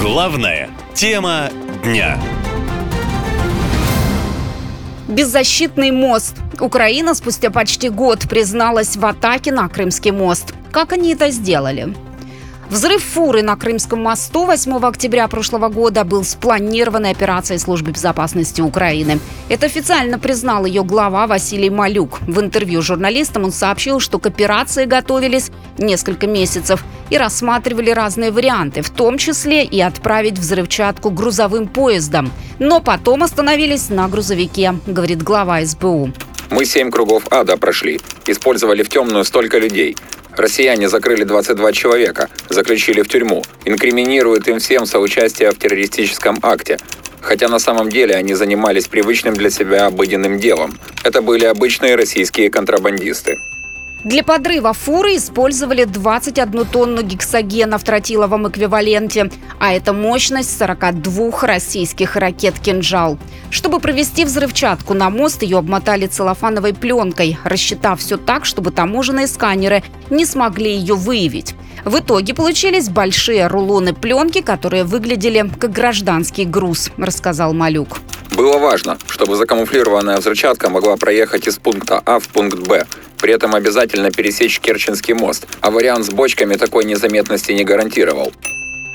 Главная тема дня. Беззащитный мост. Украина спустя почти год призналась в атаке на Крымский мост. Как они это сделали? Взрыв фуры на Крымском мосту 8 октября прошлого года был спланированной операцией Службы безопасности Украины. Это официально признал ее глава Василий Малюк. В интервью журналистам он сообщил, что к операции готовились несколько месяцев и рассматривали разные варианты, в том числе и отправить взрывчатку грузовым поездом. Но потом остановились на грузовике, говорит глава СБУ. Мы семь кругов ада прошли. Использовали в темную столько людей. Россияне закрыли 22 человека, заключили в тюрьму, инкриминируют им всем соучастие в террористическом акте. Хотя на самом деле они занимались привычным для себя обыденным делом. Это были обычные российские контрабандисты. Для подрыва фуры использовали 21 тонну гексогена в тротиловом эквиваленте, а это мощность 42 российских ракет «Кинжал». Чтобы провести взрывчатку на мост, ее обмотали целлофановой пленкой, рассчитав все так, чтобы таможенные сканеры не смогли ее выявить. В итоге получились большие рулоны пленки, которые выглядели как гражданский груз, рассказал Малюк. Было важно, чтобы закамуфлированная взрывчатка могла проехать из пункта А в пункт Б, при этом обязательно пересечь Керченский мост, а вариант с бочками такой незаметности не гарантировал.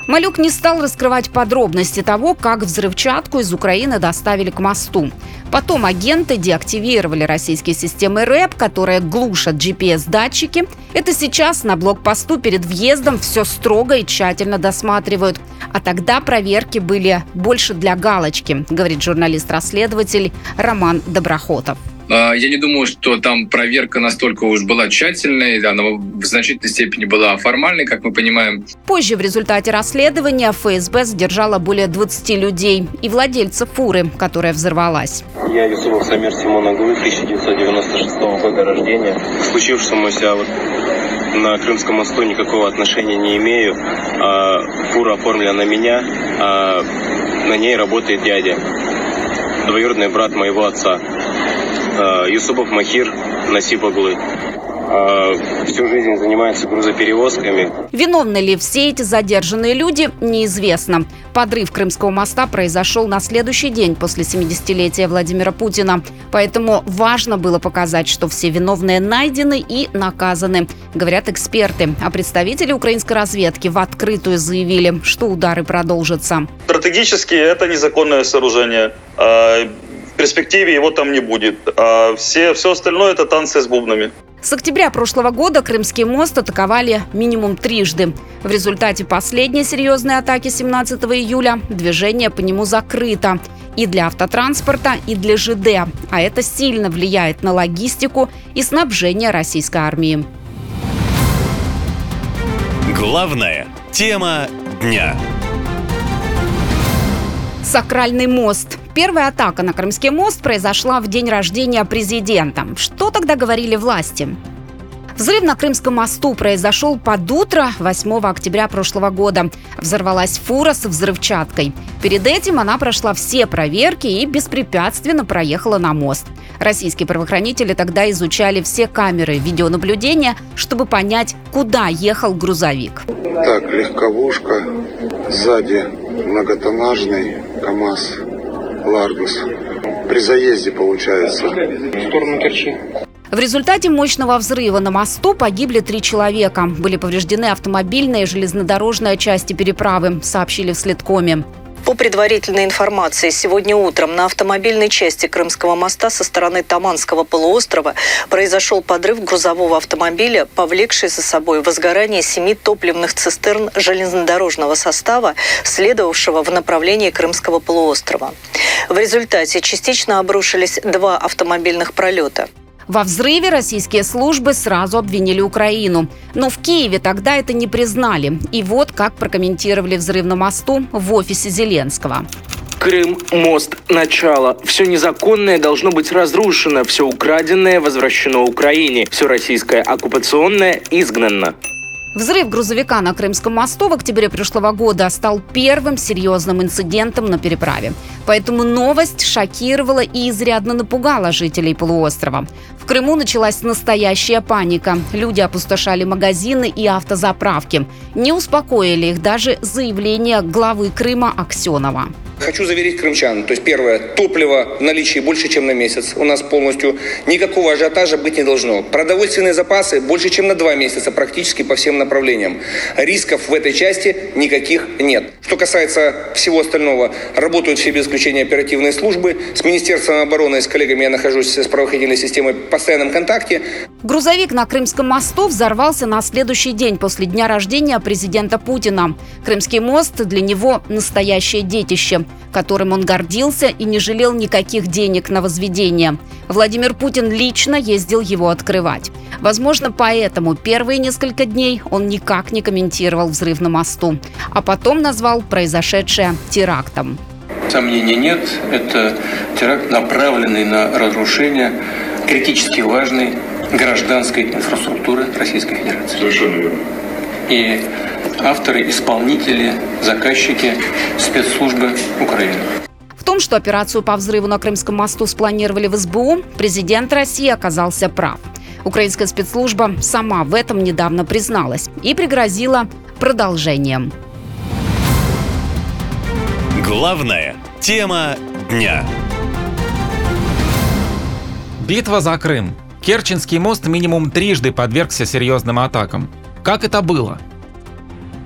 Малюк не стал раскрывать подробности того, как взрывчатку из Украины доставили к мосту. Потом агенты деактивировали российские системы РЭП, которые глушат GPS-датчики. Это сейчас на блокпосту перед въездом все строго и тщательно досматривают. А тогда проверки были больше для галочки, говорит журналист-расследователь Роман Доброхотов. А, я не думаю, что там проверка настолько уж была тщательной, она в значительной степени была формальной, как мы понимаем. Позже в результате расследования ФСБ задержала более 20 людей и владельца фуры, которая взорвалась. Я Юсупов Самир Симон Аглы, 1996 года рождения. Случившемуся вот на Крымском мосту никакого отношения не имею. А, фура оформлена на меня, а на ней работает дядя, двоюродный брат моего отца. Э, Юсупов Махир Насипоглы. Э, всю жизнь занимается грузоперевозками. Виновны ли все эти задержанные люди, неизвестно. Подрыв Крымского моста произошел на следующий день после 70-летия Владимира Путина. Поэтому важно было показать, что все виновные найдены и наказаны, говорят эксперты. А представители украинской разведки в открытую заявили, что удары продолжатся. Стратегически это незаконное сооружение. В перспективе его там не будет. А все, все остальное это танцы с бубнами. С октября прошлого года Крымский мост атаковали минимум трижды. В результате последней серьезной атаки 17 июля движение по нему закрыто и для автотранспорта, и для ЖД. А это сильно влияет на логистику и снабжение российской армии. Главная тема дня. Сакральный мост. Первая атака на Крымский мост произошла в день рождения президента. Что тогда говорили власти? Взрыв на Крымском мосту произошел под утро 8 октября прошлого года. Взорвалась фура с взрывчаткой. Перед этим она прошла все проверки и беспрепятственно проехала на мост. Российские правоохранители тогда изучали все камеры видеонаблюдения, чтобы понять, куда ехал грузовик. Так, легковушка, сзади многотоннажный КАМАЗ Ларгус. При заезде, получается. В сторону Керчи. В результате мощного взрыва на мосту погибли три человека. Были повреждены автомобильная и железнодорожная части переправы, сообщили в Следкоме. По предварительной информации, сегодня утром на автомобильной части Крымского моста со стороны Таманского полуострова произошел подрыв грузового автомобиля, повлекший за собой возгорание семи топливных цистерн железнодорожного состава, следовавшего в направлении Крымского полуострова. В результате частично обрушились два автомобильных пролета. Во взрыве российские службы сразу обвинили Украину. Но в Киеве тогда это не признали. И вот как прокомментировали взрыв на мосту в офисе Зеленского. Крым, мост, начало. Все незаконное должно быть разрушено, все украденное возвращено Украине, все российское оккупационное изгнано. Взрыв грузовика на Крымском мосту в октябре прошлого года стал первым серьезным инцидентом на переправе. Поэтому новость шокировала и изрядно напугала жителей полуострова. В Крыму началась настоящая паника. Люди опустошали магазины и автозаправки. Не успокоили их даже заявление главы Крыма Аксенова. Хочу заверить крымчан. То есть первое, топливо в наличии больше, чем на месяц. У нас полностью никакого ажиотажа быть не должно. Продовольственные запасы больше, чем на два месяца практически по всем направлениям. Рисков в этой части никаких нет. Что касается всего остального, работают все без исключения оперативные службы. С Министерством обороны и с коллегами я нахожусь с правоохранительной системой в постоянном контакте. Грузовик на Крымском мосту взорвался на следующий день после дня рождения президента Путина. Крымский мост для него настоящее детище, которым он гордился и не жалел никаких денег на возведение. Владимир Путин лично ездил его открывать. Возможно, поэтому первые несколько дней он никак не комментировал взрыв на мосту, а потом назвал произошедшее терактом. Сомнений нет, это теракт, направленный на разрушение критически важной гражданской инфраструктуры Российской Федерации. Совершенно верно. И авторы, исполнители, заказчики спецслужбы Украины. В том, что операцию по взрыву на Крымском мосту спланировали в СБУ, президент России оказался прав. Украинская спецслужба сама в этом недавно призналась и пригрозила продолжением. Главная тема дня. Битва за Крым. Керченский мост минимум трижды подвергся серьезным атакам. Как это было?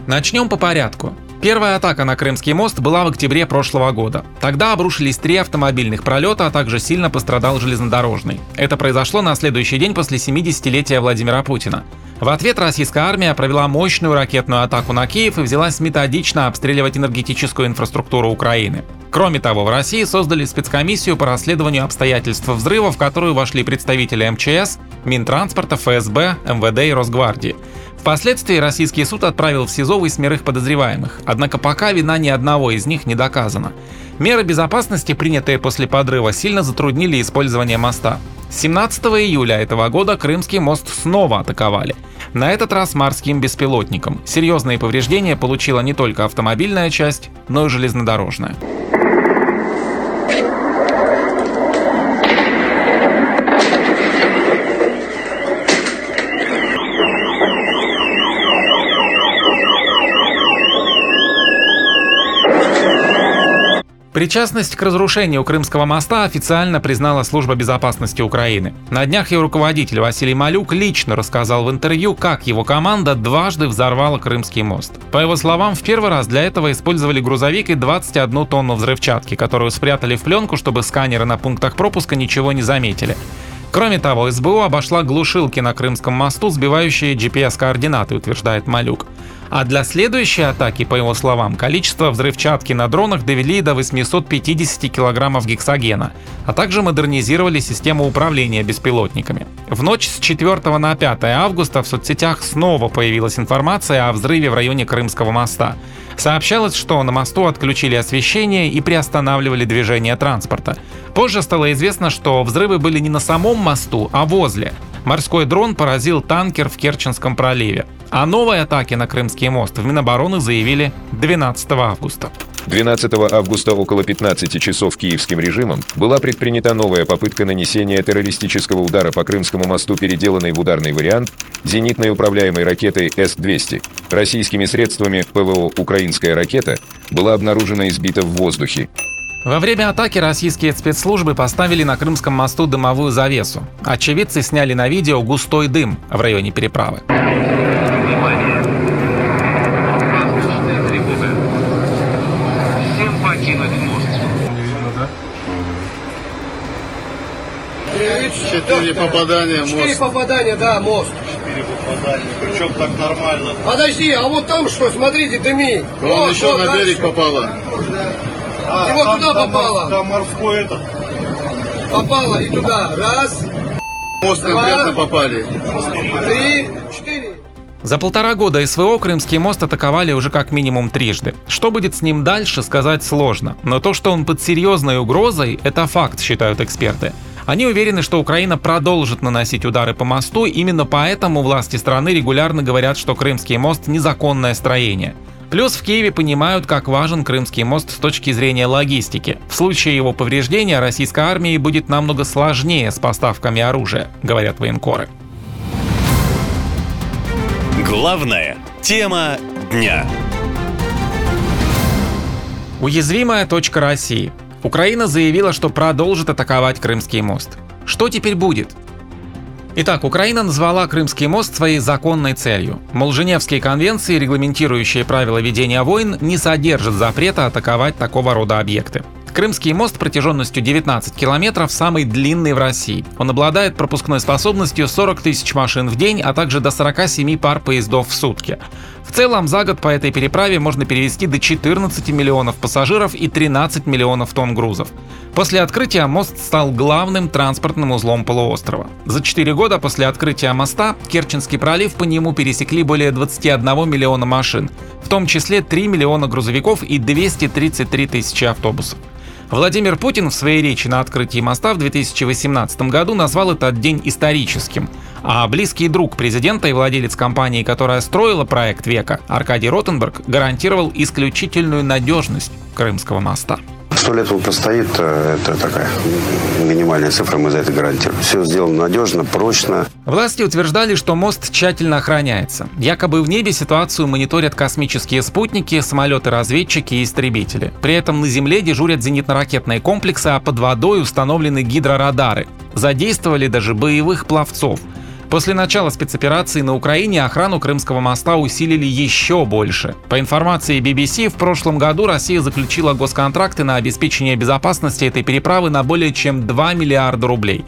Начнем по порядку. Первая атака на Крымский мост была в октябре прошлого года. Тогда обрушились три автомобильных пролета, а также сильно пострадал железнодорожный. Это произошло на следующий день после 70-летия Владимира Путина. В ответ российская армия провела мощную ракетную атаку на Киев и взялась методично обстреливать энергетическую инфраструктуру Украины. Кроме того, в России создали спецкомиссию по расследованию обстоятельств взрыва, в которую вошли представители МЧС, Минтранспорта, ФСБ, МВД и Росгвардии. Впоследствии российский суд отправил в СИЗО восьмерых подозреваемых, однако пока вина ни одного из них не доказана. Меры безопасности, принятые после подрыва, сильно затруднили использование моста. 17 июля этого года Крымский мост снова атаковали. На этот раз морским беспилотником. Серьезные повреждения получила не только автомобильная часть, но и железнодорожная. Причастность к разрушению Крымского моста официально признала Служба безопасности Украины. На днях ее руководитель Василий Малюк лично рассказал в интервью, как его команда дважды взорвала Крымский мост. По его словам, в первый раз для этого использовали грузовик и 21 тонну взрывчатки, которую спрятали в пленку, чтобы сканеры на пунктах пропуска ничего не заметили. Кроме того, СБУ обошла глушилки на Крымском мосту, сбивающие GPS-координаты, утверждает Малюк. А для следующей атаки, по его словам, количество взрывчатки на дронах довели до 850 килограммов гексогена, а также модернизировали систему управления беспилотниками. В ночь с 4 на 5 августа в соцсетях снова появилась информация о взрыве в районе Крымского моста. Сообщалось, что на мосту отключили освещение и приостанавливали движение транспорта. Позже стало известно, что взрывы были не на самом мосту, а возле. Морской дрон поразил танкер в Керченском проливе. О новой атаке на Крымский мост в Минобороны заявили 12 августа. 12 августа около 15 часов киевским режимом была предпринята новая попытка нанесения террористического удара по Крымскому мосту, переделанной в ударный вариант зенитной управляемой ракетой С-200. Российскими средствами ПВО «Украинская ракета» была обнаружена и сбита в воздухе. Во время атаки российские спецслужбы поставили на Крымском мосту дымовую завесу. Очевидцы сняли на видео густой дым в районе переправы. Всем покинуть мост. Четыре попадания, мост. Четыре попадания, да, мост. Четыре попадания. Причем так нормально. Подожди, а вот там что, смотрите, дымит. Вон вот, еще вот, на дальше. берег попало. И вот туда попало. Там морской этот. Попало и туда. Раз, Мост конкретно попали. три, четыре. За полтора года СВО Крымский мост атаковали уже как минимум трижды. Что будет с ним дальше, сказать сложно. Но то, что он под серьезной угрозой, это факт, считают эксперты. Они уверены, что Украина продолжит наносить удары по мосту, именно поэтому власти страны регулярно говорят, что Крымский мост – незаконное строение. Плюс в Киеве понимают, как важен Крымский мост с точки зрения логистики. В случае его повреждения российской армии будет намного сложнее с поставками оружия, говорят военкоры. Главная тема дня. Уязвимая точка России. Украина заявила, что продолжит атаковать Крымский мост. Что теперь будет? Итак, Украина назвала Крымский мост своей законной целью. Мол, Женевские конвенции, регламентирующие правила ведения войн, не содержат запрета атаковать такого рода объекты. Крымский мост протяженностью 19 километров самый длинный в России. Он обладает пропускной способностью 40 тысяч машин в день, а также до 47 пар поездов в сутки. В целом за год по этой переправе можно перевести до 14 миллионов пассажиров и 13 миллионов тонн грузов. После открытия мост стал главным транспортным узлом полуострова. За 4 года после открытия моста Керченский пролив по нему пересекли более 21 миллиона машин, в том числе 3 миллиона грузовиков и 233 тысячи автобусов. Владимир Путин в своей речи на открытии моста в 2018 году назвал этот день историческим. А близкий друг президента и владелец компании, которая строила проект века, Аркадий Ротенберг, гарантировал исключительную надежность Крымского моста. Сто лет он простоит, э, это такая минимальная цифра, мы за это гарантируем. Все сделано надежно, прочно. Власти утверждали, что мост тщательно охраняется. Якобы в небе ситуацию мониторят космические спутники, самолеты-разведчики и истребители. При этом на Земле дежурят зенитно-ракетные комплексы, а под водой установлены гидрорадары. Задействовали даже боевых пловцов – После начала спецоперации на Украине охрану Крымского моста усилили еще больше. По информации BBC, в прошлом году Россия заключила госконтракты на обеспечение безопасности этой переправы на более чем 2 миллиарда рублей.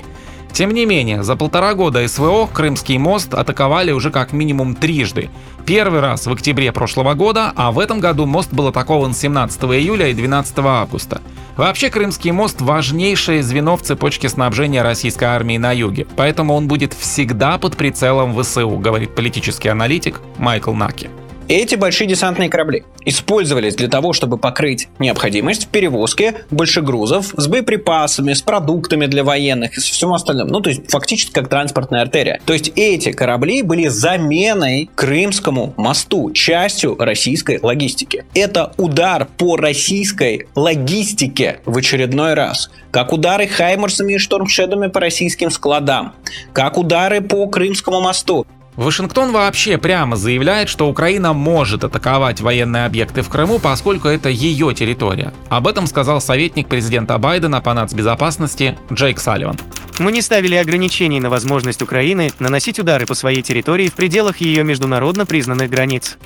Тем не менее, за полтора года СВО Крымский мост атаковали уже как минимум трижды. Первый раз в октябре прошлого года, а в этом году мост был атакован 17 июля и 12 августа. Вообще, Крымский мост – важнейшее звено в цепочке снабжения российской армии на юге, поэтому он будет всегда под прицелом ВСУ, говорит политический аналитик Майкл Наки. Эти большие десантные корабли использовались для того, чтобы покрыть необходимость в перевозке больших грузов с боеприпасами, с продуктами для военных и со всем остальным. Ну, то есть фактически как транспортная артерия. То есть эти корабли были заменой Крымскому мосту, частью российской логистики. Это удар по российской логистике в очередной раз. Как удары Хаймерсами и Штормшедами по российским складам. Как удары по Крымскому мосту. Вашингтон вообще прямо заявляет, что Украина может атаковать военные объекты в Крыму, поскольку это ее территория. Об этом сказал советник президента Байдена по нацбезопасности Джейк Салливан. Мы не ставили ограничений на возможность Украины наносить удары по своей территории в пределах ее международно признанных границ.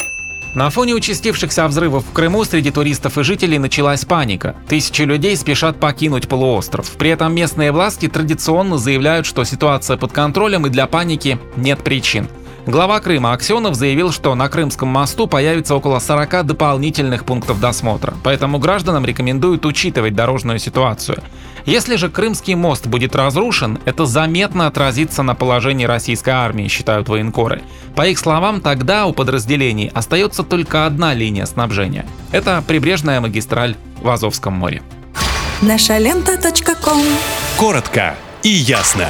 На фоне участившихся взрывов в Крыму среди туристов и жителей началась паника. Тысячи людей спешат покинуть полуостров. При этом местные власти традиционно заявляют, что ситуация под контролем и для паники нет причин. Глава Крыма Аксенов заявил, что на Крымском мосту появится около 40 дополнительных пунктов досмотра, поэтому гражданам рекомендуют учитывать дорожную ситуацию. Если же Крымский мост будет разрушен, это заметно отразится на положении российской армии, считают военкоры. По их словам, тогда у подразделений остается только одна линия снабжения. Это прибрежная магистраль в Азовском море. Наша лента. Коротко и ясно.